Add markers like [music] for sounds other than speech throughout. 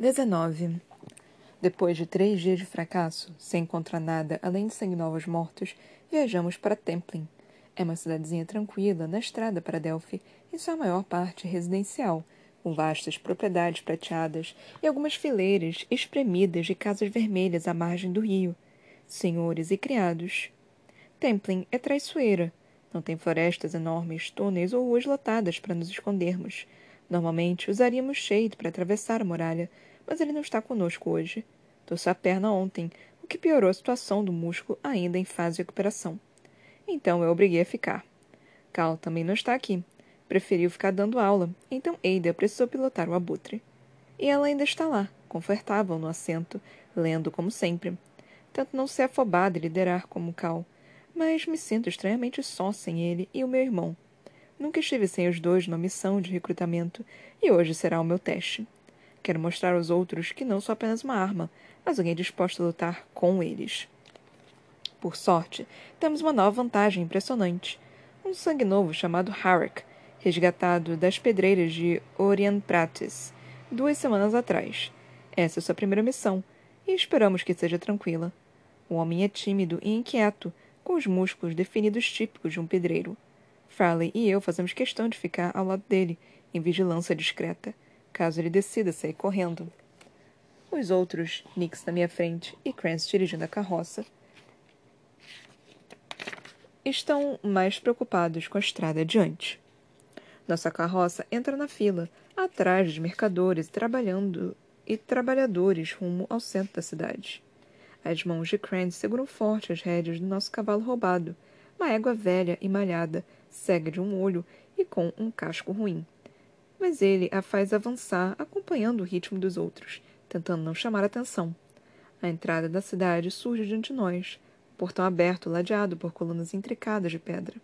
19. Depois de três dias de fracasso, sem encontrar nada além de sangue novos mortos, viajamos para Templin. É uma cidadezinha tranquila, na estrada para Delphi, em sua maior parte residencial, com vastas propriedades prateadas e algumas fileiras espremidas de casas vermelhas à margem do rio. Senhores e criados. Templin é traiçoeira. Não tem florestas enormes, túneis ou ruas lotadas para nos escondermos. Normalmente usaríamos Shade para atravessar a muralha, mas ele não está conosco hoje. Torceu a perna ontem, o que piorou a situação do músculo ainda em fase de recuperação. Então eu obriguei a ficar. Cal também não está aqui. Preferiu ficar dando aula, então Ada precisou pilotar o abutre. E ela ainda está lá, confortável no assento, lendo como sempre. Tento não ser afobada e liderar como Cal, mas me sinto estranhamente só sem ele e o meu irmão. Nunca estive sem os dois numa missão de recrutamento, e hoje será o meu teste. Quero mostrar aos outros que não sou apenas uma arma, mas alguém disposto a lutar com eles. Por sorte, temos uma nova vantagem impressionante. Um sangue novo chamado Harak, resgatado das pedreiras de Orian Pratis, duas semanas atrás. Essa é sua primeira missão, e esperamos que seja tranquila. O homem é tímido e inquieto, com os músculos definidos típicos de um pedreiro. Farley e eu fazemos questão de ficar ao lado dele, em vigilância discreta caso ele decida sair correndo. Os outros, Nix na minha frente e Krantz dirigindo a carroça, estão mais preocupados com a estrada adiante. Nossa carroça entra na fila, atrás dos mercadores trabalhando e trabalhadores rumo ao centro da cidade. As mãos de Krantz seguram forte as rédeas do nosso cavalo roubado, uma égua velha e malhada, cega de um olho e com um casco ruim mas ele a faz avançar acompanhando o ritmo dos outros, tentando não chamar atenção. A entrada da cidade surge diante de nós, portão aberto ladeado por colunas intricadas de pedra.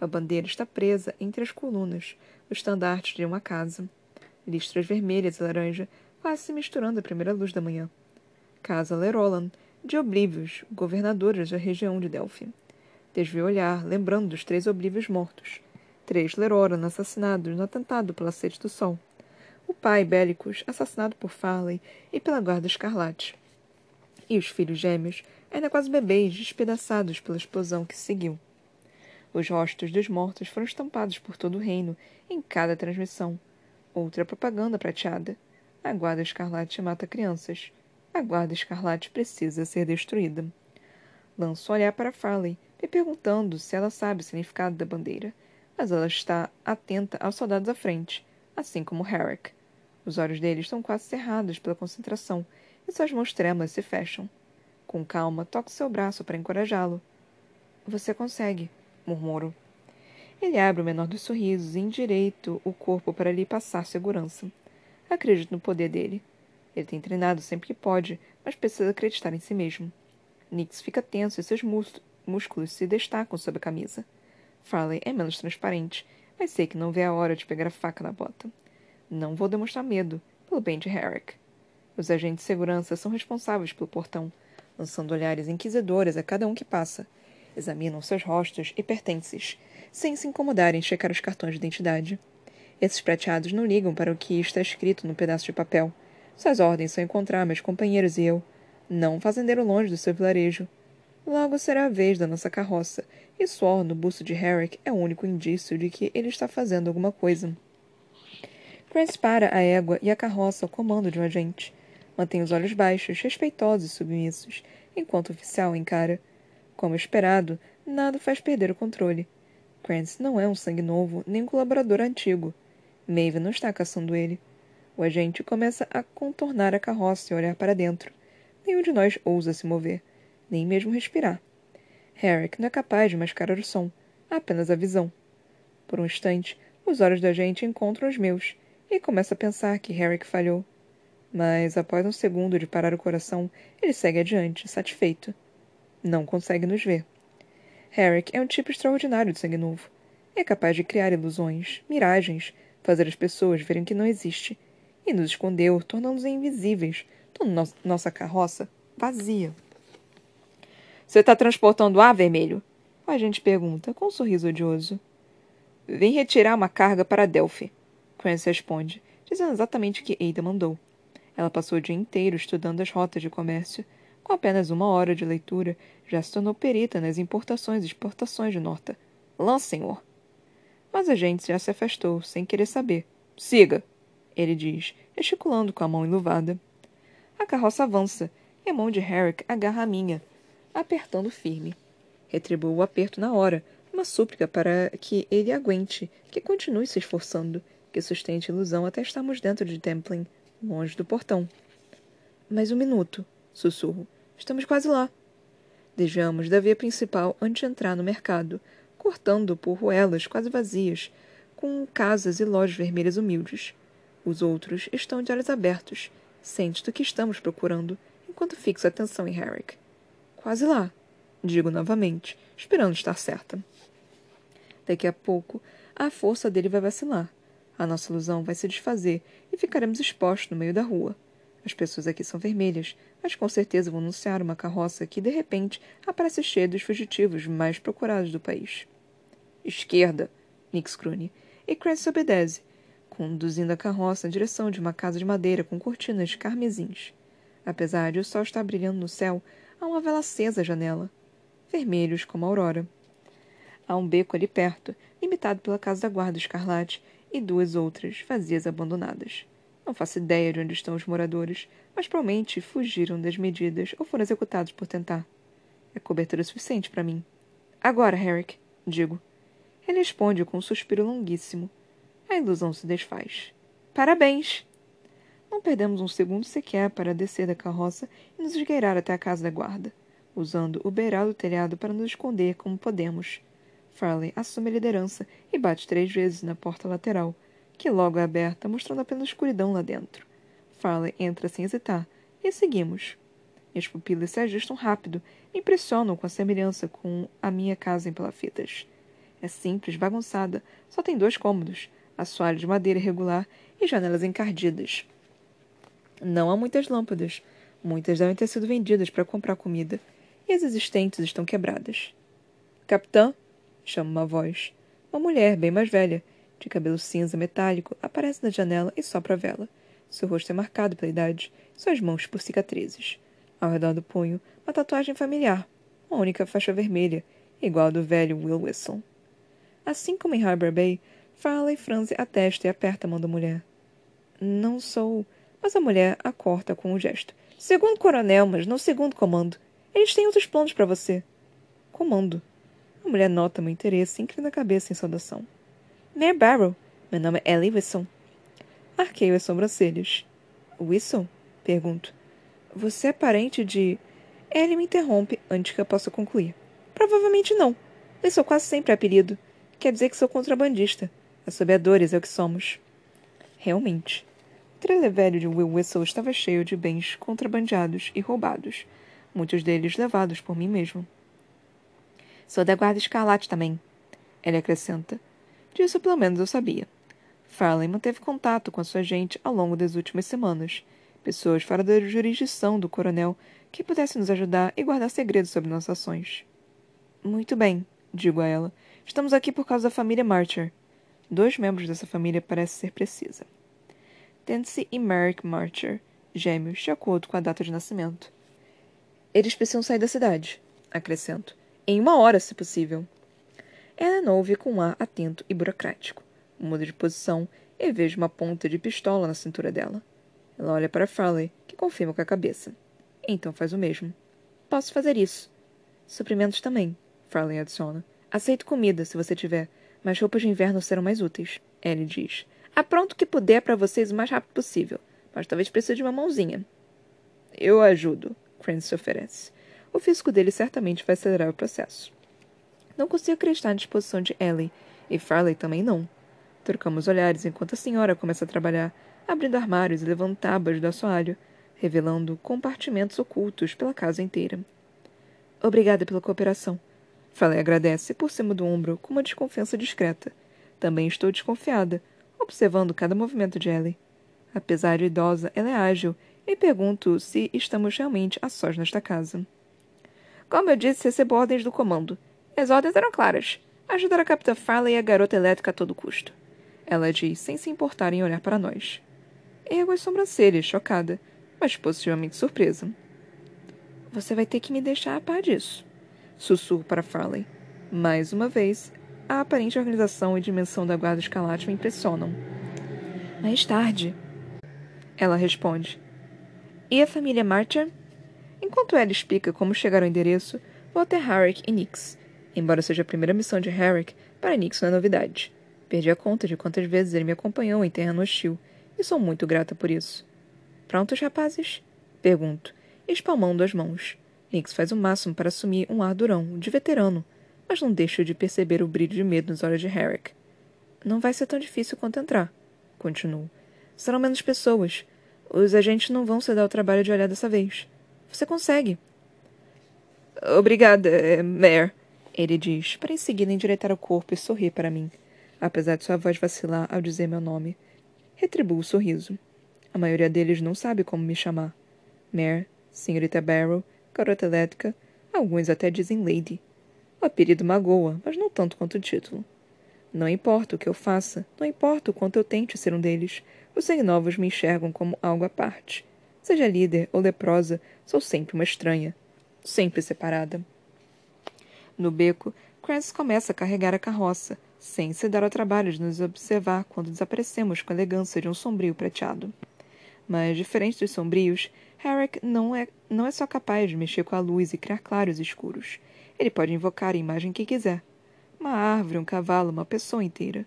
A bandeira está presa entre as colunas, o estandarte de uma casa. Listras vermelhas e laranja quase se misturando à primeira luz da manhã. Casa Lerolan, de Oblivios, governadores da região de Delphi. Desviou olhar, lembrando dos três Oblivios mortos, Três Leroran assassinados no atentado pela Sede do Sol. O pai, Bélicos, assassinado por Farley e pela Guarda Escarlate. E os filhos gêmeos, ainda quase bebês, despedaçados pela explosão que seguiu. Os rostos dos mortos foram estampados por todo o reino, em cada transmissão. Outra propaganda prateada. A Guarda Escarlate mata crianças. A Guarda Escarlate precisa ser destruída. Lanço um olhar para Farley, me perguntando se ela sabe o significado da bandeira mas ela está atenta aos soldados à frente, assim como Herrick. Os olhos dele estão quase cerrados pela concentração e suas mãos trêmulas se fecham. Com calma, toco seu braço para encorajá-lo. Você consegue, murmuro. Ele abre o menor dos sorrisos e endireito o corpo para lhe passar segurança. Acredito no poder dele. Ele tem treinado sempre que pode, mas precisa acreditar em si mesmo. Nix fica tenso e seus músculos se destacam sob a camisa. Farley é menos transparente, mas sei que não vê a hora de pegar a faca na bota. Não vou demonstrar medo, pelo bem de Herrick. Os agentes de segurança são responsáveis pelo portão, lançando olhares inquisidores a cada um que passa. Examinam seus rostos e pertences, sem se incomodarem em checar os cartões de identidade. Esses prateados não ligam para o que está escrito no pedaço de papel. Suas ordens são encontrar meus companheiros e eu, não um fazendeiro longe do seu vilarejo, Logo será a vez da nossa carroça, e suor no busto de Herrick é o único indício de que ele está fazendo alguma coisa. Chris para a égua e a carroça ao comando de um agente. Mantém os olhos baixos, respeitosos e submissos, enquanto o oficial encara. Como esperado, nada faz perder o controle. Krantz não é um sangue novo, nem um colaborador antigo. Maeve não está caçando ele. O agente começa a contornar a carroça e olhar para dentro. Nenhum de nós ousa se mover nem mesmo respirar. Herrick não é capaz de mascarar o som, apenas a visão. Por um instante, os olhos da gente encontram os meus, e começa a pensar que Herrick falhou. Mas, após um segundo de parar o coração, ele segue adiante, satisfeito. Não consegue nos ver. Herrick é um tipo extraordinário de sangue novo. É capaz de criar ilusões, miragens, fazer as pessoas verem que não existe, e nos escondeu, tornando-nos invisíveis, tornando nossa carroça vazia. Você está transportando ar vermelho? O agente pergunta, com um sorriso odioso. Vem retirar uma carga para Delphi. Crance responde, dizendo exatamente o que Ada mandou. Ela passou o dia inteiro estudando as rotas de comércio. Com apenas uma hora de leitura, já se tornou perita nas importações e exportações de Norta. Lã, senhor! Mas a gente já se afastou, sem querer saber. Siga! Ele diz, gesticulando com a mão enluvada. A carroça avança, e a mão de Herrick agarra a minha, apertando firme. Retribuo o aperto na hora, uma súplica para que ele aguente, que continue se esforçando, que sustente ilusão até estarmos dentro de Templin, longe do portão. Mais um minuto, sussurro. Estamos quase lá. Desviamos da via principal antes de entrar no mercado, cortando por ruelas quase vazias, com casas e lojas vermelhas humildes. Os outros estão de olhos abertos, cientes do que estamos procurando, enquanto fixo a atenção em Herrick. Quase lá, digo novamente, esperando estar certa. Daqui a pouco, a força dele vai vacilar. A nossa ilusão vai se desfazer e ficaremos expostos no meio da rua. As pessoas aqui são vermelhas, mas com certeza vão anunciar uma carroça que, de repente, aparece cheia dos fugitivos mais procurados do país. Esquerda, Nick Scrune, e Crancy obedece, conduzindo a carroça em direção de uma casa de madeira com cortinas carmesins. Apesar de o sol estar brilhando no céu, há uma vela acesa à janela, vermelhos como a aurora. Há um beco ali perto, limitado pela casa da guarda escarlate e duas outras, vazias abandonadas. Não faço ideia de onde estão os moradores, mas provavelmente fugiram das medidas ou foram executados por tentar. É cobertura suficiente para mim. Agora, Herrick, digo. Ele responde com um suspiro longuíssimo. A ilusão se desfaz. Parabéns! Não perdemos um segundo sequer para descer da carroça e nos esgueirar até a casa da guarda, usando o beiral do telhado para nos esconder como podemos. Farley assume a liderança e bate três vezes na porta lateral, que logo é aberta, mostrando apenas escuridão lá dentro. Farley entra sem hesitar, e seguimos. As pupilas se ajustam rápido e impressionam com a semelhança com a minha casa em palafitas. É simples, bagunçada, só tem dois cômodos, assoalho de madeira irregular e janelas encardidas. Não há muitas lâmpadas. Muitas devem ter sido vendidas para comprar comida, e as existentes estão quebradas. Capitã, chama uma voz. Uma mulher, bem mais velha, de cabelo cinza metálico, aparece na janela e sopra a vela. Seu rosto é marcado pela idade, suas mãos por cicatrizes. Ao redor do punho, uma tatuagem familiar, uma única faixa vermelha, igual a do velho Will Whistle. Assim como em Harbor Bay, fala e franze a testa e aperta a mão da mulher. Não sou. Mas a mulher a corta com um gesto. Segundo coronel, mas não segundo comando. Eles têm outros planos para você. Comando. A mulher nota meu interesse e inclina a cabeça em saudação. Mayor Barrow, meu nome é Ellie Wilson. Arqueio as sobrancelhas. Wilson? Pergunto. Você é parente de. Ellie me interrompe antes que eu possa concluir. Provavelmente não. Eu sou quase sempre apelido. Quer dizer que sou contrabandista. Assobiadores é o que somos. Realmente. O trailer velho de Will Whistle estava cheio de bens contrabandeados e roubados, muitos deles levados por mim mesmo. Sou da Guarda Escarlate também. Ele acrescenta. Disso pelo menos eu sabia. Farley manteve contato com a sua gente ao longo das últimas semanas. Pessoas fora da jurisdição do coronel que pudessem nos ajudar e guardar segredos sobre nossas ações. Muito bem, digo a ela. Estamos aqui por causa da família Marcher. Dois membros dessa família parecem ser precisa. Tense e Merrick Marcher, gêmeos, de acordo com a data de nascimento. Eles precisam sair da cidade, acrescento. Em uma hora, se possível. Ellen ouve com um ar atento e burocrático. Muda de posição e vejo uma ponta de pistola na cintura dela. Ela olha para Farley, que confirma com a cabeça. Então faz o mesmo. Posso fazer isso. Suprimentos também, Farley adiciona. Aceito comida, se você tiver, mas roupas de inverno serão mais úteis. Ellie diz. Apronto o que puder para vocês o mais rápido possível, mas talvez precise de uma mãozinha. Eu ajudo, Crane se oferece. O físico dele certamente vai acelerar o processo. Não consigo acreditar na disposição de Ellie, e Farley também não. Trocamos olhares enquanto a senhora começa a trabalhar, abrindo armários e levando tábuas do assoalho, revelando compartimentos ocultos pela casa inteira. Obrigada pela cooperação. Farley agradece por cima do ombro com uma desconfiança discreta. Também estou desconfiada, observando cada movimento de Ellie. Apesar de idosa, ela é ágil, e pergunto se estamos realmente a sós nesta casa. Como eu disse, recebo ordens do comando. As ordens eram claras. Ajudar a Capitã Farley e a garota elétrica a todo custo. Ela diz, sem se importar em olhar para nós. Ergo as sobrancelhas, chocada. mas positivamente surpresa. Você vai ter que me deixar a par disso. Sussurro para Farley. Mais uma vez, a aparente organização e dimensão da guarda escalate me impressionam. Mais tarde. Ela responde. E a família Marcher? Enquanto ela explica como chegar ao endereço, vou até Harrick e Nix. Embora seja a primeira missão de Harrick, para Nix não é novidade. Perdi a conta de quantas vezes ele me acompanhou em terreno hostil, e sou muito grata por isso. Prontos, rapazes? Pergunto, espalmando as mãos. Nix faz o máximo para assumir um ar durão, de veterano, mas não deixo de perceber o brilho de medo nos olhos de Herrick. Não vai ser tão difícil quanto entrar, continuo. Serão menos pessoas. Os agentes não vão se dar o trabalho de olhar dessa vez. Você consegue. Obrigada, eh, Mare, ele diz, para em seguida endireitar o corpo e sorrir para mim, apesar de sua voz vacilar ao dizer meu nome. Retribuo o sorriso. A maioria deles não sabe como me chamar. Mare, Senhorita Barrow, Garota Elétrica, alguns até dizem Lady. O apelido magoa, mas não tanto quanto o título. Não importa o que eu faça, não importa o quanto eu tente ser um deles, os novos me enxergam como algo à parte. Seja líder ou leprosa, sou sempre uma estranha. Sempre separada. No beco, Crance começa a carregar a carroça, sem se dar ao trabalho de nos observar quando desaparecemos com a elegância de um sombrio prateado. Mas, diferente dos sombrios, Herrick não é, não é só capaz de mexer com a luz e criar claros escuros. Ele pode invocar a imagem que quiser. Uma árvore, um cavalo, uma pessoa inteira.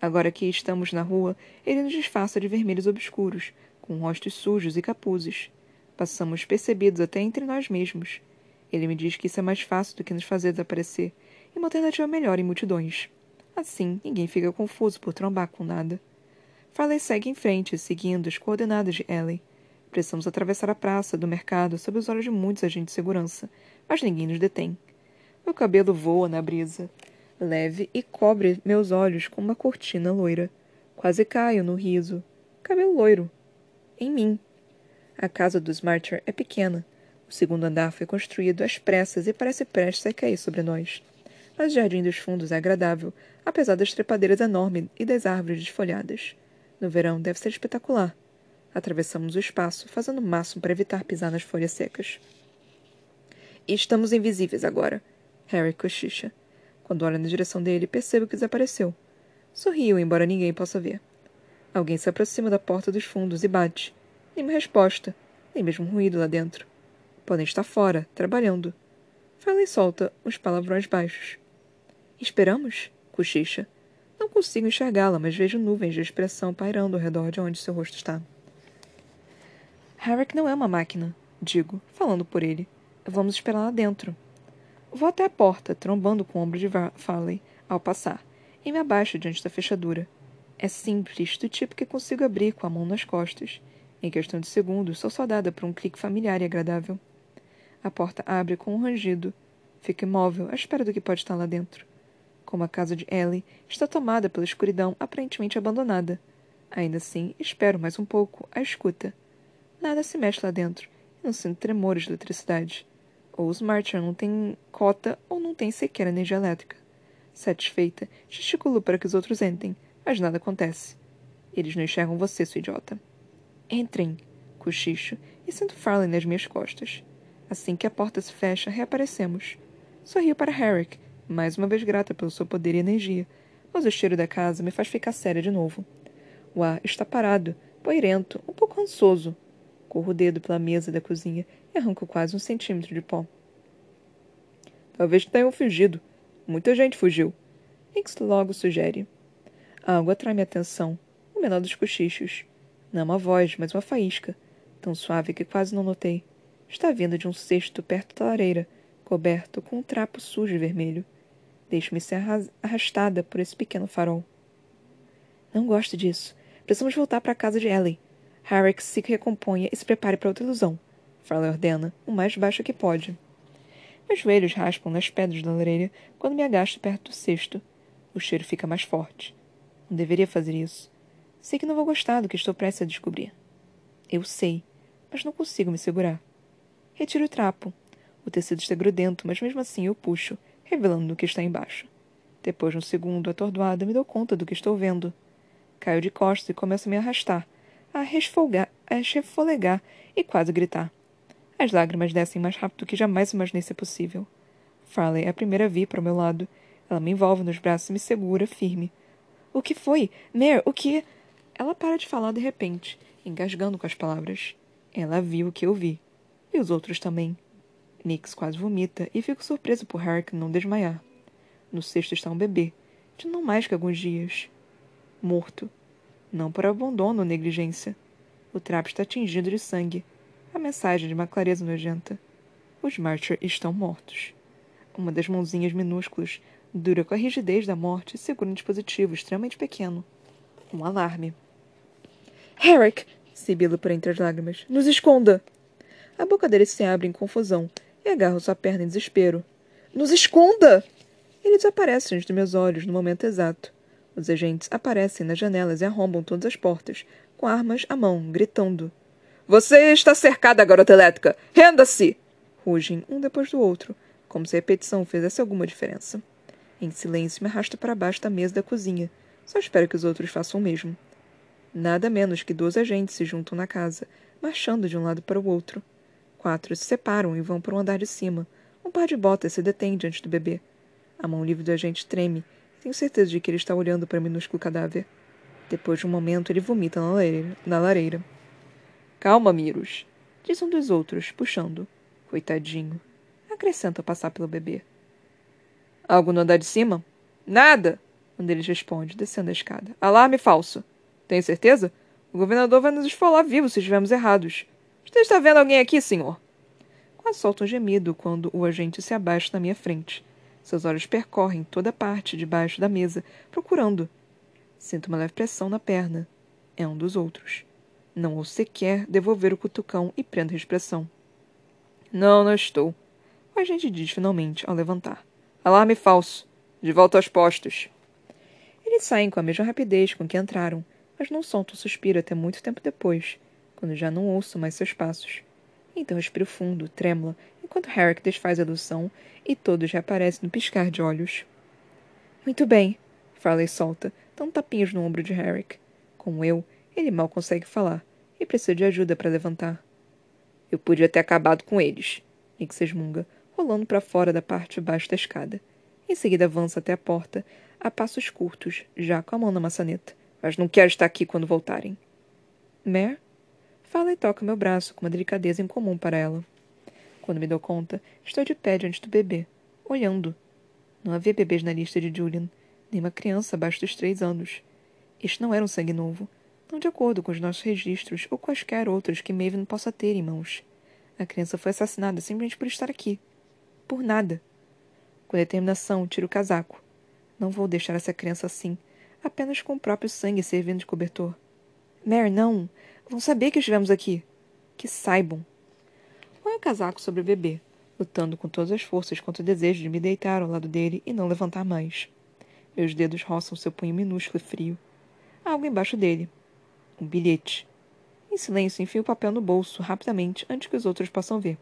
Agora que estamos na rua, ele nos disfarça de vermelhos obscuros, com rostos sujos e capuzes. Passamos percebidos até entre nós mesmos. Ele me diz que isso é mais fácil do que nos fazer desaparecer, e uma alternativa melhor em multidões. Assim, ninguém fica confuso por trombar com nada. Farley segue em frente, seguindo as coordenadas de Ellie. Precisamos atravessar a praça do mercado sob os olhos de muitos agentes de segurança, mas ninguém nos detém. Meu cabelo voa na brisa, leve e cobre meus olhos com uma cortina loira. Quase caio no riso. Cabelo loiro. Em mim. A casa dos Marcher é pequena. O segundo andar foi construído às pressas e parece prestes a cair sobre nós. Mas o jardim dos fundos é agradável, apesar das trepadeiras enormes e das árvores desfolhadas. No verão deve ser espetacular. Atravessamos o espaço, fazendo o máximo para evitar pisar nas folhas secas. E estamos invisíveis agora, Harry cochicha. Quando olho na direção dele, percebo que desapareceu. Sorrio, embora ninguém possa ver. Alguém se aproxima da porta dos fundos e bate. Nenhuma resposta, nem mesmo ruído lá dentro. Podem estar fora, trabalhando. Fala e solta uns palavrões baixos. Esperamos? Cochicha. Não consigo enxergá-la, mas vejo nuvens de expressão pairando ao redor de onde seu rosto está. Harrick não é uma máquina, digo, falando por ele. Vamos esperar lá dentro. Vou até a porta, trombando com o ombro de Farley ao passar, e me abaixo diante da fechadura. É simples, do tipo que consigo abrir com a mão nas costas. Em questão de segundos, sou saudada por um clique familiar e agradável. A porta abre com um rangido. Fico imóvel, à espera do que pode estar lá dentro. Como a casa de Ellie está tomada pela escuridão aparentemente abandonada. Ainda assim, espero mais um pouco, a escuta. Nada se mexe lá dentro, e não sinto tremores de eletricidade. Ou os Marcher não têm cota ou não têm sequer energia elétrica. Satisfeita, gesticulo para que os outros entrem, mas nada acontece. Eles não enxergam você, sua idiota. Entrem, cochicho, e sinto Farley nas minhas costas. Assim que a porta se fecha, reaparecemos. Sorrio para Herrick, mais uma vez grata pelo seu poder e energia, mas o cheiro da casa me faz ficar séria de novo. O ar está parado, poeirento, um pouco rançoso. Corro o dedo pela mesa da cozinha e arranco quase um centímetro de pó. Talvez tenham fugido. Muita gente fugiu. Nix logo sugere. Algo atrai minha atenção, o menor dos cochichos. Não uma voz, mas uma faísca, tão suave que quase não notei. Está vindo de um cesto perto da lareira, coberto com um trapo sujo e vermelho. Deixo-me ser arrastada por esse pequeno farol. Não gosto disso. Precisamos voltar para a casa de Ellie. Harrick se recomponha e se prepare para outra ilusão. Farley ordena, o mais baixo que pode. Meus joelhos raspam nas pedras da lareira quando me agasto perto do cesto. O cheiro fica mais forte. Não deveria fazer isso. Sei que não vou gostar do que estou prestes a descobrir. Eu sei, mas não consigo me segurar. Retiro o trapo. O tecido está grudento, mas mesmo assim eu puxo, revelando o que está embaixo. Depois de um segundo, atordoada, me dou conta do que estou vendo. Caio de costas e começo a me arrastar, a, resfolgar, a refolegar e quase gritar. As lágrimas descem mais rápido do que jamais imaginei ser possível. Farley é a primeira a vir para o meu lado. Ela me envolve nos braços e me segura firme. O que foi? Mare, o que? Ela para de falar de repente, engasgando com as palavras. Ela viu o que eu vi. E os outros também. Nix quase vomita e fico surpreso por Harry não desmaiar. No cesto está um bebê, de não mais que alguns dias. Morto. Não por abandono ou negligência. O trapo está tingido de sangue. A mensagem de uma clareza nojenta. Os Marcher estão mortos. Uma das mãozinhas minúsculas, dura com a rigidez da morte, segura um dispositivo extremamente pequeno. Um alarme. Herrick! sibila por entre as lágrimas. Nos esconda! A boca dele se abre em confusão e agarro sua perna em desespero. Nos esconda! Ele desaparece diante dos meus olhos no momento exato. Os agentes aparecem nas janelas e arrombam todas as portas, com armas à mão, gritando. Você está cercada, garota elétrica! Renda-se! Rugem um depois do outro, como se a repetição fizesse alguma diferença. Em silêncio, me arrasta para baixo da mesa da cozinha. Só espero que os outros façam o mesmo. Nada menos que dois agentes se juntam na casa, marchando de um lado para o outro. Quatro se separam e vão para o andar de cima. Um par de botas se detém diante do bebê. A mão livre do agente treme. Tenho certeza de que ele está olhando para o minúsculo cadáver. Depois de um momento, ele vomita na lareira. Na lareira. Calma, Miros, diz um dos outros, puxando. Coitadinho. Acrescenta passar pelo bebê. Algo no andar de cima? Nada! Um deles responde, descendo a escada. Alarme falso. Tem certeza? O governador vai nos esfolar vivo se estivermos errados. Você está vendo alguém aqui, senhor? Quase solta um gemido quando o agente se abaixa na minha frente. Seus olhos percorrem toda a parte debaixo da mesa, procurando. Sinto uma leve pressão na perna. É um dos outros. Não ouço sequer devolver o cutucão e prendo a expressão. Não, não estou. O agente diz finalmente ao levantar. Alarme falso. De volta aos postos. Eles saem com a mesma rapidez com que entraram, mas não soltam um suspiro até muito tempo depois, quando já não ouço mais seus passos. Então respiro fundo, trêmula, enquanto Herrick desfaz a ilusão e todos reaparecem no piscar de olhos. Muito bem, Farley solta, dando tapinhos no ombro de Herrick. Como eu, ele mal consegue falar e precisa de ajuda para levantar. Eu podia ter acabado com eles, Nick se esmunga, rolando para fora da parte de baixo da escada. Em seguida avança até a porta, a passos curtos, já com a mão na maçaneta. Mas não quero estar aqui quando voltarem. Mare? Fala e toca meu braço com uma delicadeza incomum para ela. Quando me dou conta, estou de pé diante do bebê, olhando. Não havia bebês na lista de Julian, nem uma criança abaixo dos três anos. Este não era um sangue novo, não de acordo com os nossos registros ou quaisquer outros que Maven possa ter em mãos. A criança foi assassinada simplesmente por estar aqui. Por nada. Com determinação, tiro o casaco. Não vou deixar essa criança assim, apenas com o próprio sangue servindo de cobertor. Mare, não! Vão saber que estivemos aqui. Que saibam. Põe o casaco sobre o bebê, lutando com todas as forças contra o desejo de me deitar ao lado dele e não levantar mais. Meus dedos roçam seu punho minúsculo e frio. Há algo embaixo dele. Um bilhete. Em silêncio, enfio o papel no bolso, rapidamente, antes que os outros possam ver.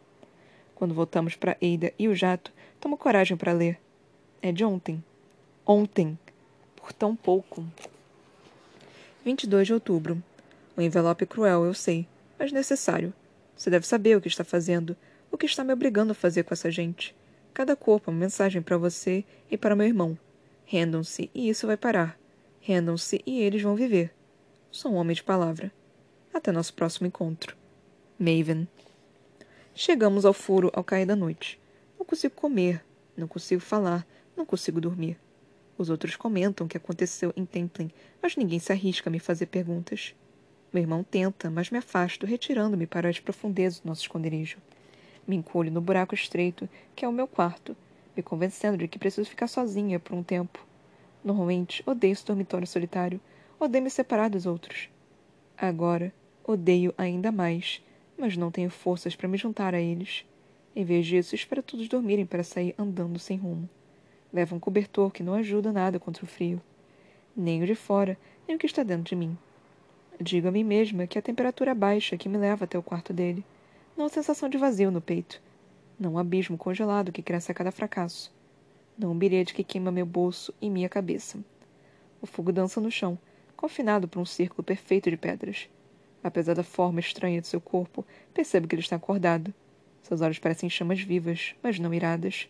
Quando voltamos para Eida e o jato, tomo coragem para ler. É de ontem. Ontem. Por tão pouco. 22 de outubro. Um envelope cruel, eu sei, mas necessário. Você deve saber o que está fazendo, o que está me obrigando a fazer com essa gente. Cada corpo é uma mensagem para você e para meu irmão. Rendam-se e isso vai parar. Rendam-se e eles vão viver. Sou um homem de palavra. Até nosso próximo encontro. Maven. Chegamos ao furo ao cair da noite. Não consigo comer, não consigo falar, não consigo dormir. Os outros comentam o que aconteceu em Templin, mas ninguém se arrisca a me fazer perguntas. Meu irmão tenta, mas me afasto, retirando-me para as profundezas do nosso esconderijo. Me encolho no buraco estreito, que é o meu quarto, me convencendo de que preciso ficar sozinha por um tempo. Normalmente, odeio esse dormitório solitário, odeio me separar dos outros. Agora, odeio ainda mais, mas não tenho forças para me juntar a eles. Em vez disso, espero todos dormirem para sair andando sem rumo. Levo um cobertor que não ajuda nada contra o frio. Nem o de fora, nem o que está dentro de mim. Digo a mim mesma que a temperatura é baixa que me leva até o quarto dele, não a sensação de vazio no peito, não o abismo congelado que cresce a cada fracasso, não o bilhete que queima meu bolso e minha cabeça. O fogo dança no chão, confinado por um círculo perfeito de pedras. Apesar da forma estranha de seu corpo, percebo que ele está acordado. Seus olhos parecem chamas vivas, mas não iradas,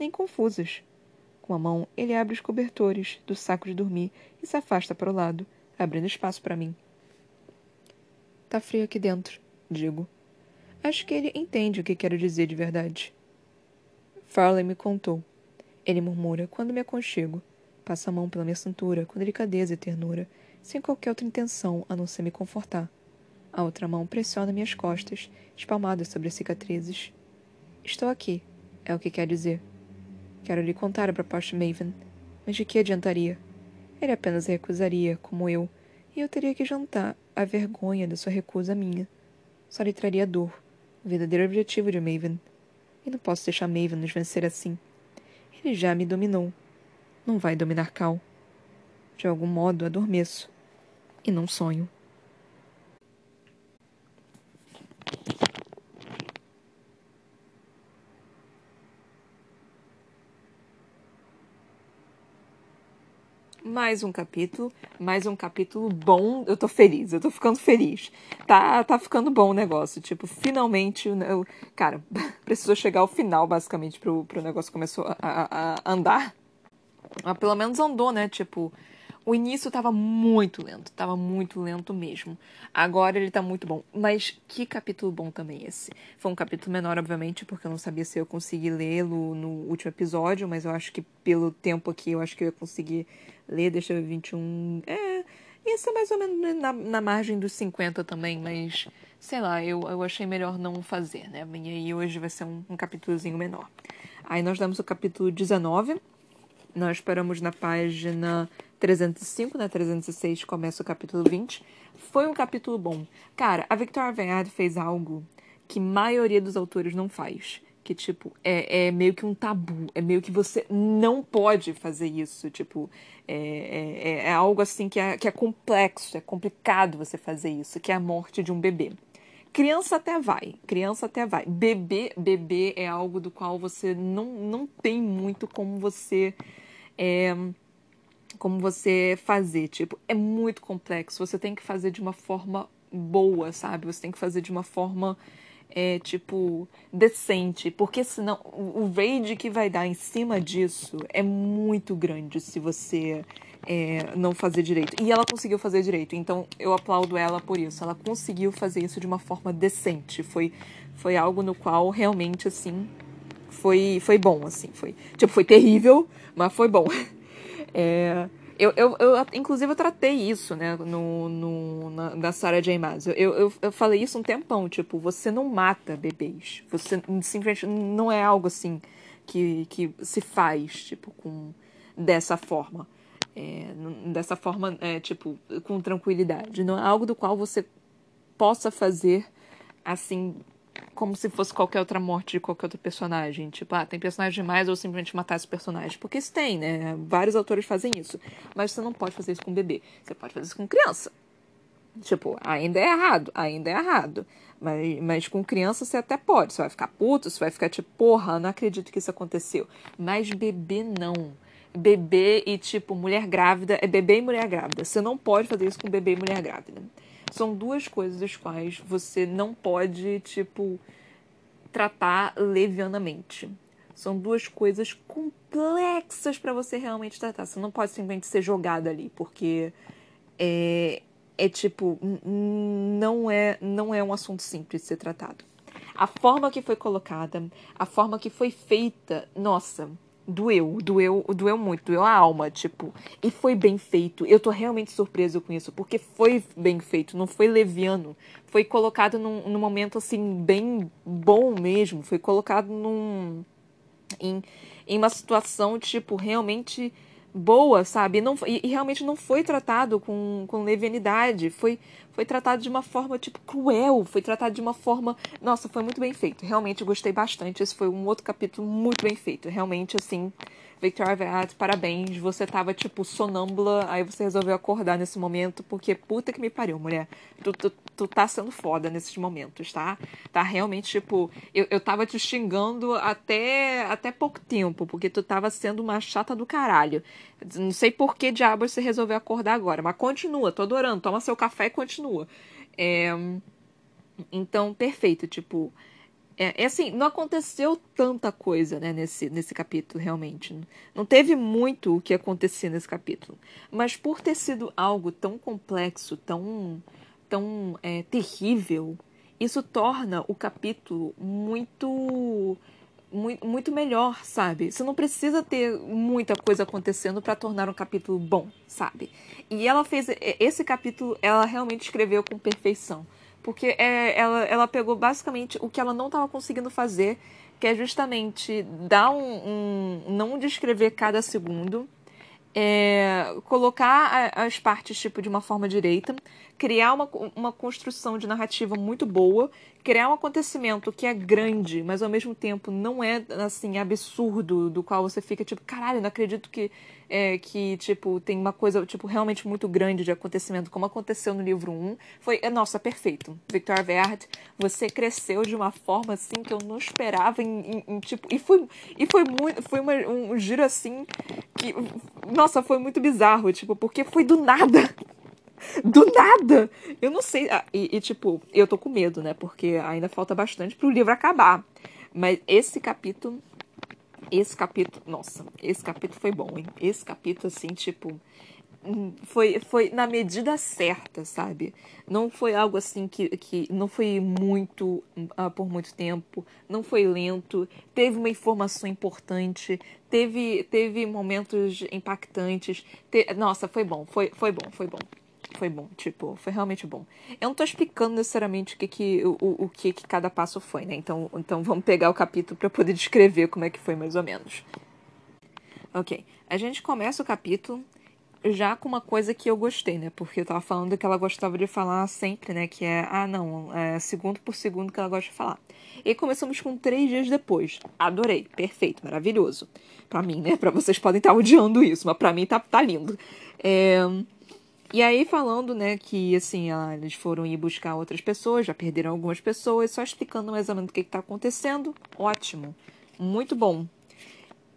nem confusas. Com a mão, ele abre os cobertores do saco de dormir e se afasta para o lado, abrindo espaço para mim. Tá frio aqui dentro, digo. Acho que ele entende o que quero dizer de verdade. Farley me contou. Ele murmura quando me aconchego. Passa a mão pela minha cintura com delicadeza e ternura, sem qualquer outra intenção a não ser me confortar. A outra mão pressiona minhas costas, espalmadas sobre as cicatrizes. Estou aqui, é o que quer dizer. Quero lhe contar a proposta Maven, mas de que adiantaria? Ele apenas recusaria, como eu, e eu teria que jantar a vergonha da sua recusa minha. Só lhe traria dor, o verdadeiro objetivo de Maven. E não posso deixar Maven nos vencer assim. Ele já me dominou. Não vai dominar Cal. De algum modo adormeço. E não sonho. mais um capítulo, mais um capítulo bom. Eu tô feliz, eu tô ficando feliz. Tá, tá ficando bom o negócio. Tipo, finalmente, eu, cara, [laughs] precisou chegar ao final, basicamente, pro, pro negócio começou a, a, a andar. Mas pelo menos andou, né? Tipo, o início tava muito lento, tava muito lento mesmo. Agora ele tá muito bom. Mas que capítulo bom também esse. Foi um capítulo menor, obviamente, porque eu não sabia se eu consegui lê-lo no último episódio, mas eu acho que pelo tempo aqui, eu acho que eu ia conseguir ler, deixa eu ver, 21. É, ia ser mais ou menos na, na margem dos 50 também, mas sei lá, eu, eu achei melhor não fazer, né? E aí hoje vai ser um, um capítulozinho menor. Aí nós damos o capítulo 19. Nós paramos na página 305, né? 306 começa o capítulo 20. Foi um capítulo bom. Cara, a Victoria Aveyard fez algo que maioria dos autores não faz. Que, tipo, é, é meio que um tabu. É meio que você não pode fazer isso. Tipo, é, é, é, é algo assim que é, que é complexo, é complicado você fazer isso, que é a morte de um bebê. Criança até vai, criança até vai. Bebê, bebê é algo do qual você não, não tem muito como você. É, como você fazer. Tipo, é muito complexo. Você tem que fazer de uma forma boa, sabe? Você tem que fazer de uma forma, é, tipo, decente. Porque senão o raid que vai dar em cima disso é muito grande se você é, não fazer direito. E ela conseguiu fazer direito, então eu aplaudo ela por isso. Ela conseguiu fazer isso de uma forma decente. Foi, foi algo no qual realmente, assim, foi, foi bom, assim. Foi, tipo, foi terrível, mas foi bom. [laughs] É, eu, eu, eu, inclusive, eu tratei isso, né, no, no, na, da Sarah J. Maas. Eu, eu, eu falei isso um tempão, tipo, você não mata bebês. Você simplesmente não é algo assim que, que se faz, tipo, com dessa forma. É, dessa forma, é, tipo, com tranquilidade. Não é algo do qual você possa fazer, assim, como se fosse qualquer outra morte de qualquer outro personagem. Tipo, ah, tem personagem demais ou simplesmente matar esse personagem. Porque isso tem, né? Vários autores fazem isso. Mas você não pode fazer isso com bebê. Você pode fazer isso com criança. Tipo, ainda é errado, ainda é errado. Mas, mas com criança você até pode. Você vai ficar puto, você vai ficar tipo, porra, não acredito que isso aconteceu. Mas bebê não. Bebê e, tipo, mulher grávida é bebê e mulher grávida. Você não pode fazer isso com bebê e mulher grávida. São duas coisas das quais você não pode, tipo, tratar levianamente. São duas coisas complexas para você realmente tratar. Você não pode simplesmente ser jogado ali, porque é, é tipo, não é, não é um assunto simples de ser tratado. A forma que foi colocada, a forma que foi feita, nossa, doeu, doeu, doeu muito, doeu a alma, tipo, e foi bem feito. Eu tô realmente surpreso com isso, porque foi bem feito, não foi leviano. Foi colocado num, num momento, assim, bem bom mesmo. Foi colocado num. em, em uma situação, tipo, realmente boa, sabe? Não, e, e, realmente não foi tratado com, com levianidade. Foi, foi tratado de uma forma, tipo, cruel. Foi tratado de uma forma. Nossa, foi muito bem feito. Realmente gostei bastante. Esse foi um outro capítulo muito bem feito. Realmente, assim. Victoria Veat, parabéns. Você tava, tipo, sonâmbula, aí você resolveu acordar nesse momento, porque puta que me pariu, mulher. Tu, tu, tu tá sendo foda nesses momentos, tá? Tá realmente, tipo, eu, eu tava te xingando até, até pouco tempo, porque tu tava sendo uma chata do caralho. Não sei por que diabos você resolveu acordar agora, mas continua, tô adorando. Toma seu café e continua. É, então, perfeito, tipo. É, é, assim, não aconteceu tanta coisa, né, nesse, nesse capítulo, realmente. Não teve muito o que acontecer nesse capítulo. Mas por ter sido algo tão complexo, tão, tão é, terrível, isso torna o capítulo muito muito, melhor, sabe? Você não precisa ter muita coisa acontecendo para tornar um capítulo bom, sabe? E ela fez esse capítulo, ela realmente escreveu com perfeição, porque é, ela, ela pegou basicamente o que ela não estava conseguindo fazer, que é justamente dar um, um não descrever cada segundo, é, colocar as partes tipo de uma forma direita, criar uma, uma construção de narrativa muito boa, criar um acontecimento que é grande, mas ao mesmo tempo não é assim absurdo, do qual você fica tipo, caralho, não acredito que é, que tipo tem uma coisa tipo realmente muito grande de acontecimento, como aconteceu no livro 1. Foi, é, nossa, perfeito. Victor Verde, você cresceu de uma forma assim que eu não esperava em, em, em tipo, e foi e foi muito, foi uma, um giro assim que nossa, foi muito bizarro, tipo, porque foi do nada. [laughs] Do nada! Eu não sei. Ah, e, e, tipo, eu tô com medo, né? Porque ainda falta bastante pro livro acabar. Mas esse capítulo. Esse capítulo. Nossa, esse capítulo foi bom, hein? Esse capítulo, assim, tipo. Hum, foi, foi na medida certa, sabe? Não foi algo assim que, que não foi muito uh, por muito tempo, não foi lento, teve uma informação importante, teve, teve momentos impactantes. Te... Nossa, foi bom, foi, foi bom, foi bom foi bom, tipo, foi realmente bom. Eu não tô explicando necessariamente o que que, o, o que, que cada passo foi, né? Então, então vamos pegar o capítulo para poder [laughs] descrever como é que foi mais ou menos. Ok, a gente começa o capítulo já com uma coisa que eu gostei, né? Porque eu tava falando que ela gostava de falar sempre, né? Que é, ah, não, é segundo por segundo que ela gosta de falar. E começamos com três dias depois. Adorei, perfeito, maravilhoso. Pra mim, né? Pra vocês podem estar odiando isso, mas pra mim tá, tá lindo. É... E aí falando, né, que assim, eles foram ir buscar outras pessoas, já perderam algumas pessoas, só explicando mais ou menos o que está acontecendo. Ótimo. Muito bom.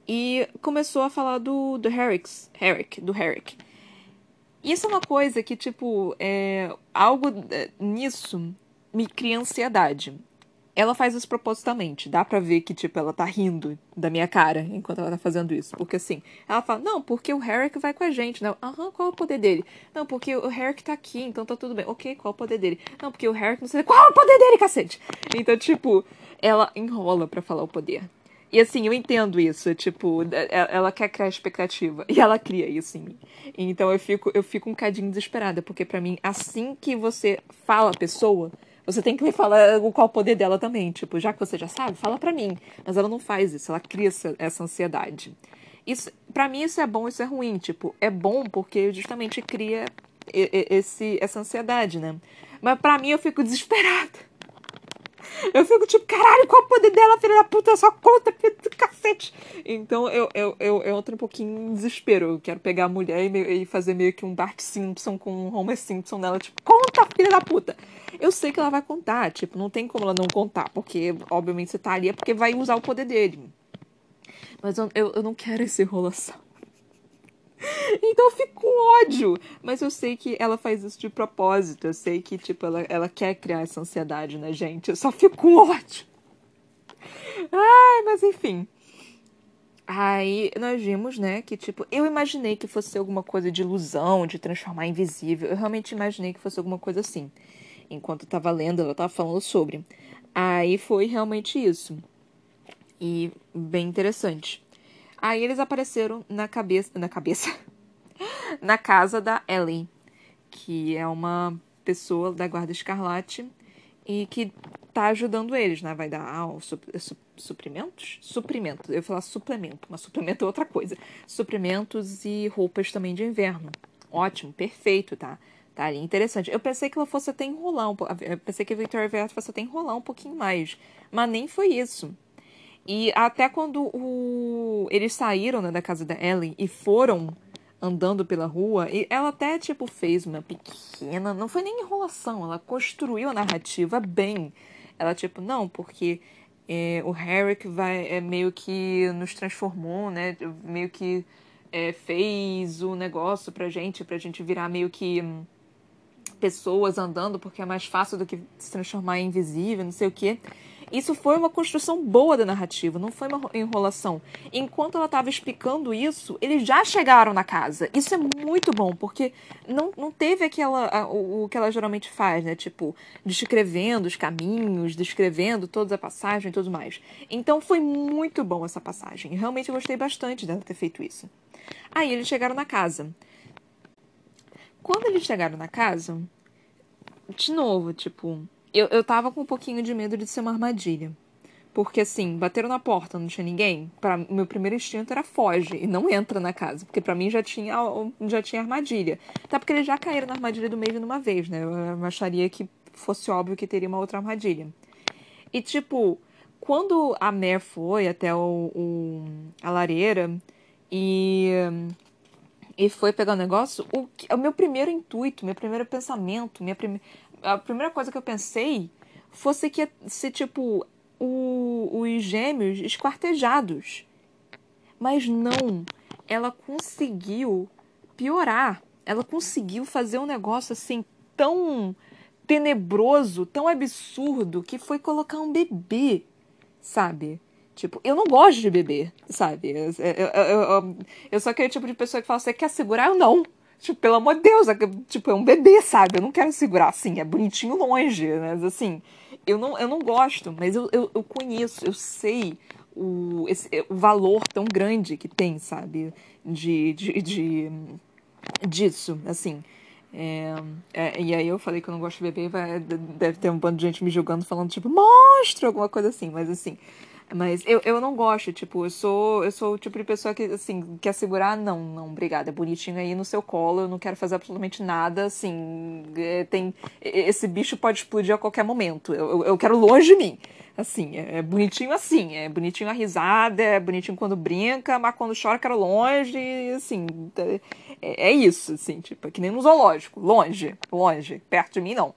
E começou a falar do, do Herrick, Herrick, do Herrick. Isso é uma coisa que, tipo, é, algo é, nisso me cria ansiedade ela faz isso propositalmente. Dá pra ver que, tipo, ela tá rindo da minha cara enquanto ela tá fazendo isso. Porque assim, ela fala, não, porque o Herrick vai com a gente, né? Aham, qual é o poder dele? Não, porque o Herrick tá aqui, então tá tudo bem. Ok, qual é o poder dele? Não, porque o Herrick não sei. Qual é o poder dele, cacete? Então, tipo, ela enrola para falar o poder. E assim, eu entendo isso, tipo, ela quer criar expectativa. [laughs] E ela cria isso em mim. Então eu fico, eu fico um cadinho desesperada, porque para mim, assim que você fala a pessoa, você tem que me falar qual o poder dela também. Tipo, já que você já sabe, fala para mim. Mas ela não faz isso, ela cria essa, essa ansiedade. Isso, para mim isso é bom, isso é ruim. Tipo, é bom porque justamente cria esse, essa ansiedade, né? Mas para mim eu fico [laughs] desesperada. Eu fico tipo, caralho, qual é o poder dela, filha da puta? Só conta, filha do cacete. Então eu, eu, eu, eu entro um pouquinho em desespero. Eu quero pegar a mulher e, e fazer meio que um Bart Simpson com um Homer Simpson nela, tipo, conta, filha da puta. Eu sei que ela vai contar, tipo, não tem como ela não contar, porque obviamente você tá ali é porque vai usar o poder dele. Mas eu, eu, eu não quero essa enrolação. [laughs] Então eu fico com ódio. Mas eu sei que ela faz isso de propósito. Eu sei que, tipo, ela, ela quer criar essa ansiedade na gente. Eu só fico com ódio. Ai, mas enfim. Aí nós vimos, né, que tipo, eu imaginei que fosse alguma coisa de ilusão, de transformar invisível. Eu realmente imaginei que fosse alguma coisa assim. Enquanto eu tava lendo, ela tava falando sobre. Aí foi realmente isso. E bem interessante. Aí eles apareceram na cabeça. Na cabeça. [laughs] na casa da Ellie, que é uma pessoa da Guarda Escarlate e que tá ajudando eles, né? Vai dar ah, su su suprimentos? Suprimentos. Eu ia falar suplemento, mas suplemento é outra coisa. Suprimentos e roupas também de inverno. Ótimo, perfeito, tá? Tá ali, interessante. Eu pensei que ela fosse até enrolar um pouco. Eu pensei que a Victoria Vert fosse até enrolar um pouquinho mais. Mas nem foi isso. E até quando o... eles saíram né, da casa da Ellen e foram andando pela rua, e ela até, tipo, fez uma pequena. Não foi nem enrolação, ela construiu a narrativa bem. Ela, tipo, não, porque é, o Herrick vai, é, meio que nos transformou, né? Meio que é, fez o negócio pra gente, pra gente virar meio que pessoas andando porque é mais fácil do que se transformar em invisível, não sei o quê. Isso foi uma construção boa da narrativa, não foi uma enrolação. Enquanto ela estava explicando isso, eles já chegaram na casa. Isso é muito bom, porque não, não teve aquela a, o, o, que ela geralmente faz, né? Tipo, descrevendo os caminhos, descrevendo toda a passagem e tudo mais. Então foi muito bom essa passagem. Realmente eu gostei bastante dela ter feito isso. Aí eles chegaram na casa. Quando eles chegaram na casa, de novo, tipo, eu, eu tava com um pouquinho de medo de ser uma armadilha. Porque assim, bateram na porta, não tinha ninguém. Para meu primeiro instinto era foge e não entra na casa, porque para mim já tinha já tinha armadilha. Até porque eles já caíram na armadilha do Maven uma vez, né? Eu acharia que fosse óbvio que teria uma outra armadilha. E tipo, quando a Mer foi até o, o a lareira e e foi pegar o negócio, o, o meu primeiro intuito, meu primeiro pensamento, minha prime, a primeira coisa que eu pensei fosse que ia ser tipo o, os gêmeos esquartejados. Mas não, ela conseguiu piorar. Ela conseguiu fazer um negócio assim tão tenebroso, tão absurdo, que foi colocar um bebê, sabe? Tipo, eu não gosto de bebê, sabe? Eu, eu, eu, eu, aquele tipo de pessoa que fala, você quer segurar? Eu não. Tipo, pelo amor de Deus, é, tipo, é um bebê, sabe? Eu não quero segurar assim, é bonitinho longe, né? Mas assim, eu não, eu não gosto, mas eu, eu, eu conheço, eu sei o, esse, o valor tão grande que tem, sabe? De, de, de disso, assim. É, é, e aí eu falei que eu não gosto de bebê, vai, deve ter um bando de gente me julgando, falando, tipo, monstro, alguma coisa assim, mas assim. Mas eu, eu não gosto, tipo, eu sou, eu sou o tipo de pessoa que, assim, quer segurar, não, não, obrigada, é bonitinho aí no seu colo, eu não quero fazer absolutamente nada, assim, é, tem, esse bicho pode explodir a qualquer momento, eu, eu, eu quero longe de mim, assim, é, é, bonitinho assim, é bonitinho a risada, é bonitinho quando brinca, mas quando chora quero longe, assim, é, é isso, assim, tipo, é que nem no zoológico, longe, longe, perto de mim não.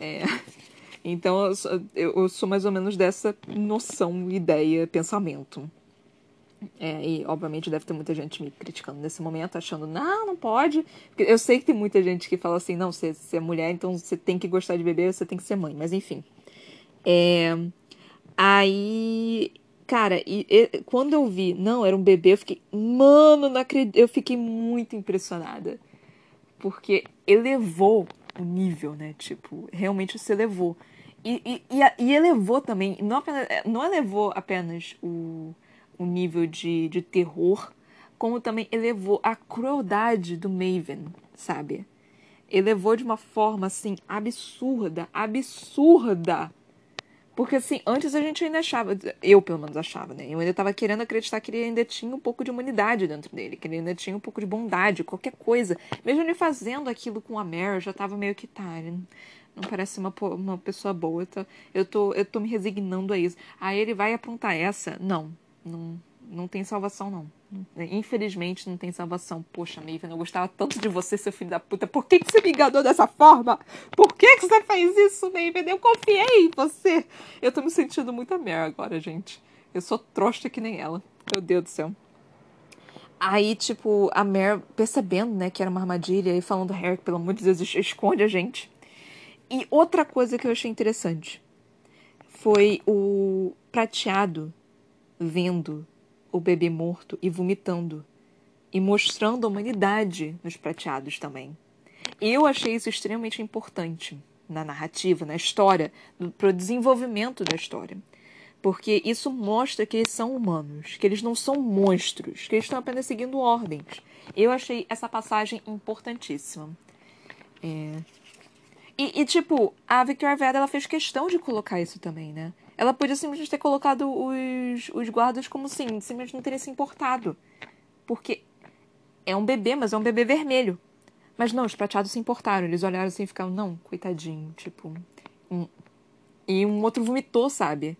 É... [laughs] Então eu sou, eu sou mais ou menos dessa noção, ideia, pensamento. É, e obviamente deve ter muita gente me criticando nesse momento, achando, não, não pode. Porque eu sei que tem muita gente que fala assim, não, você, você é mulher, então você tem que gostar de bebê, você tem que ser mãe. Mas enfim. É, aí, cara, e, e, quando eu vi, não, era um bebê, eu fiquei, mano, não acredito. Eu fiquei muito impressionada. Porque elevou o nível, né? Tipo, realmente se elevou. E, e, e, elevou também, não, apenas, não elevou apenas o, o nível de, de terror, como também elevou a crueldade do Maven, sabe? Elevou de uma forma, assim, absurda, absurda. Porque, assim, antes a gente ainda achava, eu pelo menos achava, né? Eu ainda tava querendo acreditar que ele ainda tinha um pouco de humanidade dentro dele, que ele ainda tinha um pouco de bondade, qualquer coisa. Mesmo ele fazendo aquilo com a Mary, eu já tava meio que, tá, não parece uma, uma pessoa boa. Eu tô, eu, tô, eu tô me resignando a isso. Aí ele vai apontar essa? Não, não, não tem salvação, não. Infelizmente não tem salvação. Poxa, Maven, eu gostava tanto de você, seu filho da puta. Por que, que você me enganou dessa forma? Por que, que você fez isso, Maven? Eu confiei em você. Eu tô me sentindo muito a Mare agora, gente. Eu sou trouxa que nem ela. Meu Deus do céu. Aí, tipo, a Mare percebendo, né, que era uma armadilha e falando, Harry, pelo amor de Deus, esconde a gente. E outra coisa que eu achei interessante foi o prateado vendo o bebê morto e vomitando e mostrando a humanidade nos prateados também. Eu achei isso extremamente importante na narrativa, na história, para o desenvolvimento da história. Porque isso mostra que eles são humanos, que eles não são monstros, que eles estão apenas seguindo ordens. Eu achei essa passagem importantíssima. É, e, e, tipo, a Victoria Veda, ela fez questão de colocar isso também, né? Ela podia simplesmente ter colocado os, os guardas como assim, simplesmente não teria se importado. Porque é um bebê, mas é um bebê vermelho. Mas não, os prateados se importaram. Eles olharam assim e ficaram, não, coitadinho, tipo. Um... E um outro vomitou, sabe?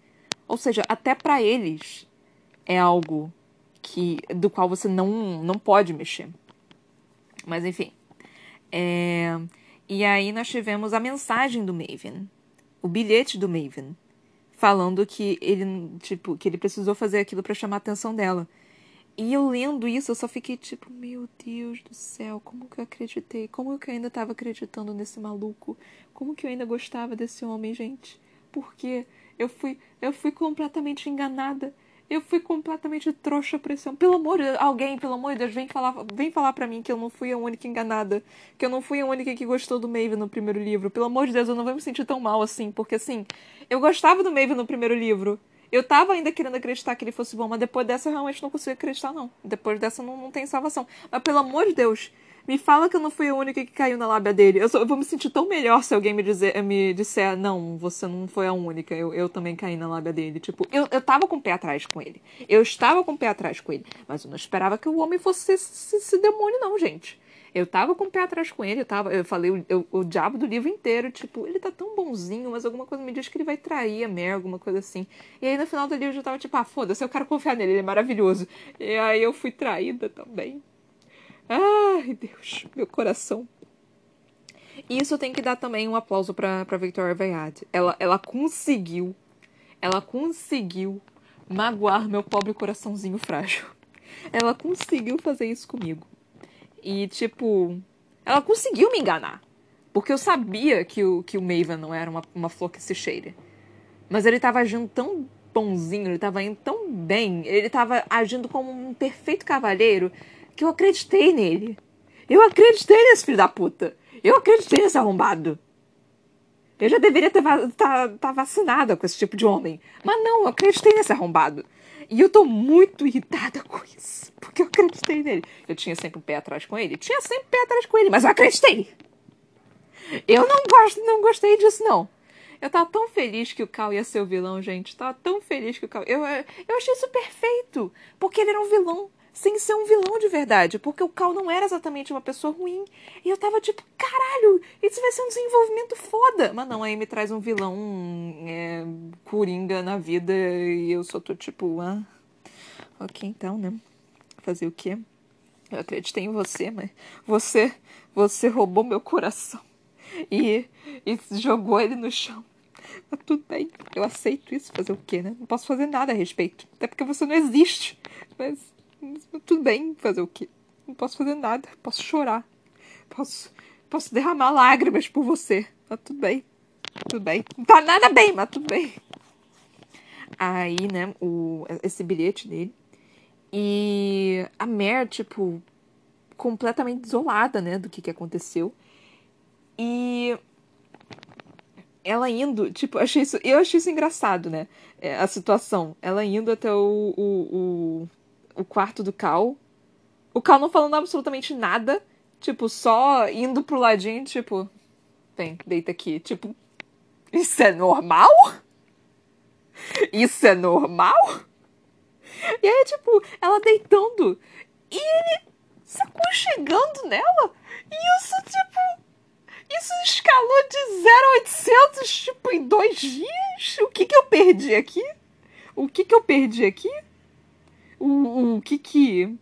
Ou seja, até para eles é algo que do qual você não, não pode mexer. Mas enfim. É... E aí nós tivemos a mensagem do Maven, o bilhete do Maven, falando que ele, tipo, que ele precisou fazer aquilo para chamar a atenção dela. E eu lendo isso, eu só fiquei tipo, meu Deus do céu, como que eu acreditei? Como que eu ainda tava acreditando nesse maluco? Como que eu ainda gostava desse homem, gente? Porque eu fui, eu fui completamente enganada. Eu fui completamente trouxa pra esse homem. Pelo amor de Deus, alguém, pelo amor de Deus, vem falar, vem falar pra mim que eu não fui a única enganada. Que eu não fui a única que gostou do Maeve no primeiro livro. Pelo amor de Deus, eu não vou me sentir tão mal assim. Porque assim, eu gostava do Maeve no primeiro livro. Eu tava ainda querendo acreditar que ele fosse bom, mas depois dessa eu realmente não consigo acreditar, não. Depois dessa não, não tem salvação. Mas pelo amor de Deus, me fala que eu não fui a única que caiu na lábia dele. Eu, só, eu vou me sentir tão melhor se alguém me, dizer, me disser, não, você não foi a única, eu, eu também caí na lábia dele. Tipo, eu, eu tava com o pé atrás com ele. Eu estava com o pé atrás com ele. Mas eu não esperava que o homem fosse esse, esse demônio, não, gente. Eu tava com o pé atrás com ele, eu tava, eu falei o, o diabo do livro inteiro, tipo, ele tá tão bonzinho, mas alguma coisa me diz que ele vai trair a Mer, alguma coisa assim. E aí no final do livro eu já tava tipo, ah, foda-se, eu quero confiar nele, ele é maravilhoso. E aí eu fui traída também. Ai, Deus, meu coração. Isso tenho que dar também um aplauso pra Victoria Veyard. Ela, ela conseguiu, ela conseguiu magoar meu pobre coraçãozinho frágil. Ela conseguiu fazer isso comigo. E, tipo, ela conseguiu me enganar. Porque eu sabia que o, que o Maven não era uma, uma flor que se cheira. Mas ele tava agindo tão bonzinho, ele tava indo tão bem, ele tava agindo como um perfeito cavalheiro que eu acreditei nele. Eu acreditei nesse filho da puta. Eu acreditei nesse arrombado. Eu já deveria estar tá, tá vacinada com esse tipo de homem. Mas não, eu acreditei nesse arrombado. E eu tô muito irritada com isso. Porque eu acreditei nele. Eu tinha sempre um pé atrás com ele? Tinha sempre um pé atrás com ele, mas eu acreditei. Eu não gosto, não gostei disso, não. Eu tava tão feliz que o Cal ia ser o vilão, gente. Tava tão feliz que o Cal. Eu, eu achei isso perfeito. Porque ele era um vilão sem ser um vilão de verdade, porque o Cal não era exatamente uma pessoa ruim. E eu tava tipo, caralho, isso vai ser um desenvolvimento foda. Mas não, aí me traz um vilão é, coringa na vida e eu só tô tipo, ah, ok então, né? Fazer o quê? Eu acreditei em você, mas você, você roubou meu coração e, e jogou ele no chão. Mas tudo bem, eu aceito isso, fazer o quê, né? Não posso fazer nada a respeito. Até porque você não existe. Mas tudo bem, fazer o quê? Não posso fazer nada, posso chorar. Posso, posso derramar lágrimas por você. Mas tudo bem. Tudo bem. Não tá nada bem, mas tudo bem. Aí, né, o, esse bilhete dele. E a Mer, tipo, completamente desolada, né, do que, que aconteceu. E ela indo, tipo, achei isso, eu achei isso engraçado, né? É, a situação. Ela indo até o, o, o o quarto do Cal. O Cal não falando absolutamente nada. Tipo, só indo pro ladinho, tipo. Vem, deita aqui. Tipo, isso é normal? Isso é normal? E aí, tipo, ela deitando. E ele se aconchegando nela. E isso, tipo. Isso escalou de 0 a 800, tipo, em dois dias? O que que eu perdi aqui? O que que eu perdi aqui? O, o que que.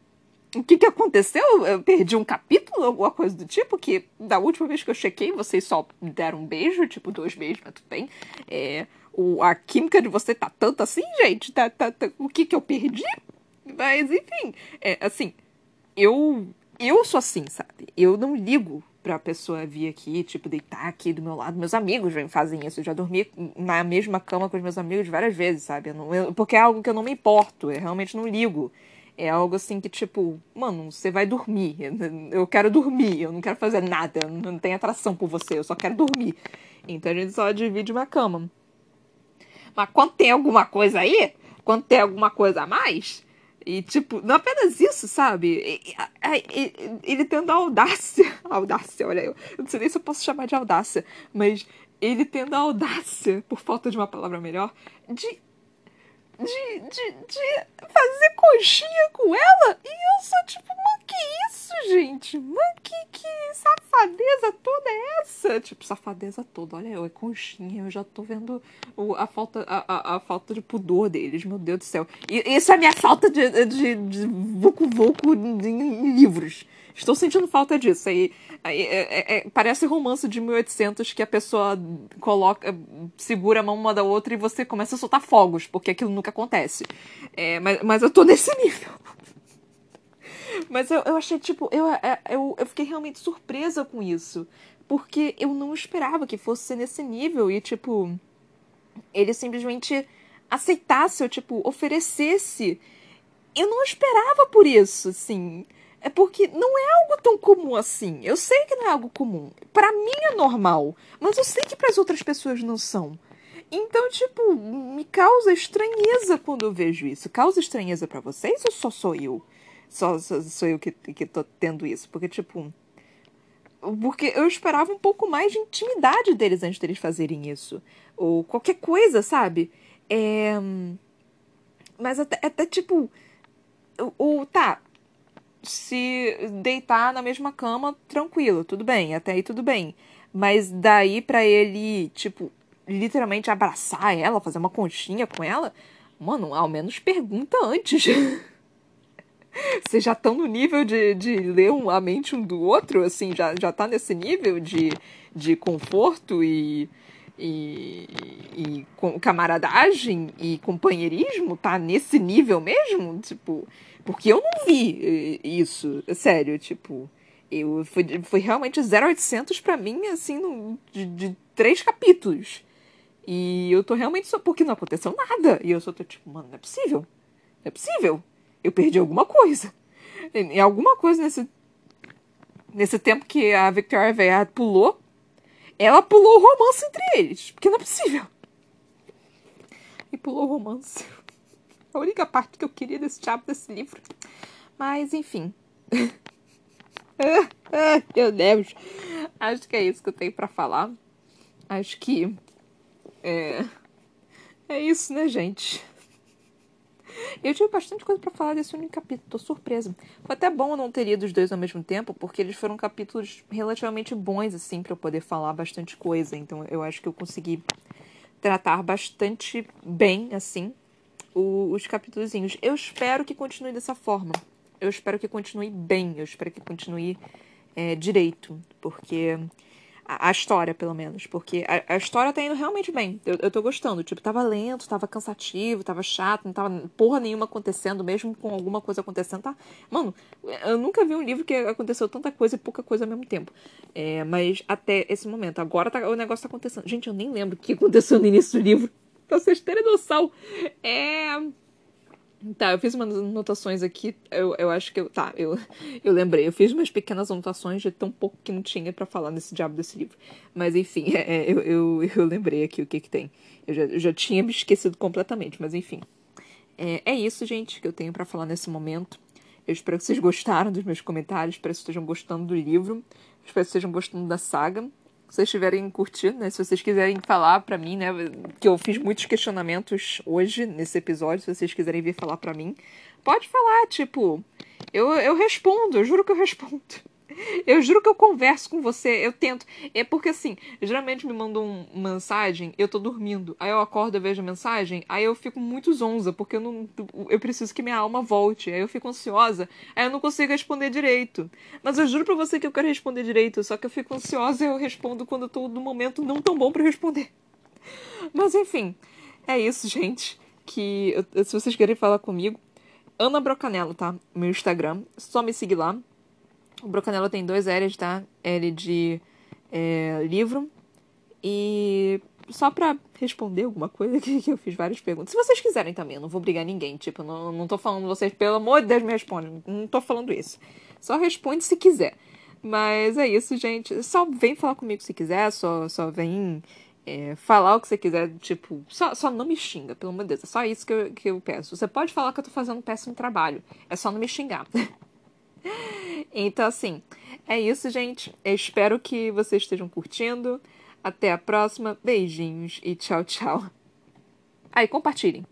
O que que aconteceu? Eu perdi um capítulo, alguma coisa do tipo, que da última vez que eu chequei, vocês só deram um beijo, tipo, dois beijos, mas tudo bem. É, o, a química de você tá tanto assim, gente? Tá, tá, tá, o que que eu perdi? Mas, enfim, é, assim, eu, eu sou assim, sabe? Eu não ligo pra pessoa vir aqui, tipo, deitar aqui do meu lado. Meus amigos vêm fazem isso. Eu já dormi na mesma cama com os meus amigos várias vezes, sabe? Eu não, eu, porque é algo que eu não me importo, eu realmente não ligo. É algo assim que, tipo, mano, você vai dormir. [laughs] Eu quero dormir, eu não quero fazer nada, eu não tenho atração por você, eu só quero dormir. Então a gente só divide uma cama. Mas quando tem alguma coisa aí, quando tem alguma coisa a mais, e, tipo, não apenas isso, sabe? Ele tendo a audácia. [laughs] audácia, olha, eu, eu não sei nem se eu posso chamar de audácia, mas ele tendo a audácia, por falta de uma palavra melhor, de. De, de, de fazer coxinha com ela e eu sou tipo, mano, que isso, gente? Mano, que, que safadeza toda é essa? Tipo, safadeza toda, olha eu, é conchinha, eu já tô vendo o, a, falta, a, a, a, falta de pudor deles, meu Deus do céu. E isso é a minha falta de, de, de vucu-vucu em livros. Estou sentindo falta disso. Aí, aí é, é, é, parece romance de 1800 que a pessoa coloca, segura a mão uma da outra e você começa a soltar fogos, porque aquilo nunca acontece. É, mas, mas eu tô [laughs] nesse nível. Mas eu, eu achei, tipo, eu, é, eu, eu fiquei realmente surpresa com isso. Porque eu não esperava que fosse nesse nível. E, tipo, ele simplesmente aceitasse ou, tipo, oferecesse. Eu não esperava por isso, assim. É porque não é algo tão comum assim. Eu sei que não é algo comum. Para mim é normal, mas eu sei que para as outras pessoas não são. Então, tipo, me causa estranheza quando eu vejo isso. Causa estranheza para vocês ou só sou eu? Só, só sou eu que, que tô tendo isso? Porque, tipo. Porque eu esperava um pouco mais de intimidade deles antes deles fazerem isso. Ou qualquer coisa, sabe? É. Mas até, até tipo. Ou, tá, se deitar na mesma cama, tranquilo, tudo bem, até aí tudo bem. Mas daí para ele, tipo, literalmente abraçar ela, fazer uma conchinha com ela, mano, ao menos pergunta antes. [laughs] Vocês já estão no nível de, de ler a mente um do outro, assim, já, já tá nesse nível de, de conforto e, e, e, camaradagem e companheirismo? Tá nesse nível mesmo? Tipo, porque eu não vi eh, isso, sério, tipo. Eu, foi, foi realmente 0800 para mim, assim, no, de, de, três capítulos. E eu tô realmente só. Porque não aconteceu nada. E eu só tô tipo, mano, não é possível. Não é possível. Eu perdi alguma coisa. Em alguma coisa nesse. Nesse tempo que a Victoria Aveyard pulou, ela pulou o romance entre eles. Porque não é possível. E pulou o romance. A única parte que eu queria desse diabo desse livro. Mas, enfim. [laughs] Meu Deus. Acho que é isso que eu tenho para falar. Acho que. É. É isso, né, gente? Eu tive bastante coisa para falar desse único capítulo, tô surpresa. Foi até bom eu não ter lido os dois ao mesmo tempo, porque eles foram capítulos relativamente bons, assim, para eu poder falar bastante coisa. Então eu acho que eu consegui tratar bastante bem, assim, o, os capítulos. Eu espero que continue dessa forma. Eu espero que continue bem. Eu espero que continue é, direito. Porque. A, a, história, pelo menos. Porque a, a, história tá indo realmente bem. Eu, eu tô gostando. Tipo, tava lento, tava cansativo, tava chato, não tava porra nenhuma acontecendo, mesmo com alguma coisa acontecendo. Tá? Mano, eu nunca vi um livro que aconteceu tanta coisa e pouca coisa ao mesmo tempo. É, mas até esse momento. Agora tá, o negócio tá acontecendo. Gente, eu nem lembro o que aconteceu no início do livro pra vocês terem noção. É. Tá, eu fiz umas anotações aqui. Eu, eu acho que eu. Tá, eu, eu lembrei. Eu fiz umas pequenas anotações de tão pouco que não tinha para falar nesse diabo desse livro. Mas enfim, é, é, eu, eu, eu lembrei aqui o que que tem. Eu já, eu já tinha me esquecido completamente, mas enfim. É, é isso, gente, que eu tenho para falar nesse momento. Eu espero que vocês gostaram dos meus comentários, espero que vocês estejam gostando do livro, espero que vocês estejam gostando da saga se vocês estiverem curtindo, né? Se vocês quiserem falar para mim, né? Que eu fiz muitos questionamentos hoje nesse episódio, se vocês quiserem vir falar para mim, pode falar, tipo, eu, eu respondo, eu juro que eu respondo. [laughs] Eu juro que eu converso com você, eu tento. É porque assim, geralmente me mandam uma mensagem, eu tô dormindo. Aí eu acordo, eu vejo a mensagem, aí eu fico muito zonza, porque eu não. Eu preciso que minha alma volte. Aí eu fico ansiosa, aí eu não consigo responder direito. Mas eu juro pra você que eu quero responder direito, só que eu fico ansiosa e eu respondo quando eu tô num momento não tão bom para responder. [laughs] Mas enfim, é isso, gente. Que se vocês querem falar comigo, Ana Brocanello, tá? Meu Instagram. Só me seguir lá. O Brocanello tem dois L's, tá? L de é, livro. E só pra responder alguma coisa [laughs] que, que, eu fiz várias perguntas. Se vocês quiserem também, eu não vou brigar ninguém. Tipo, não, não tô falando vocês, pelo amor de Deus, me respondem. Não tô falando isso. Só responde se quiser. Mas é isso, gente. Só vem falar comigo se quiser, só, só vem é, falar o que você quiser. Tipo, só, só não me xinga, pelo amor de Deus. É só isso que eu, que eu peço. Você pode falar que eu tô fazendo um péssimo trabalho. É só não me xingar. [laughs] Então, assim, é isso, gente. Eu espero que vocês estejam curtindo. Até a próxima. Beijinhos e tchau, tchau. Aí, compartilhem.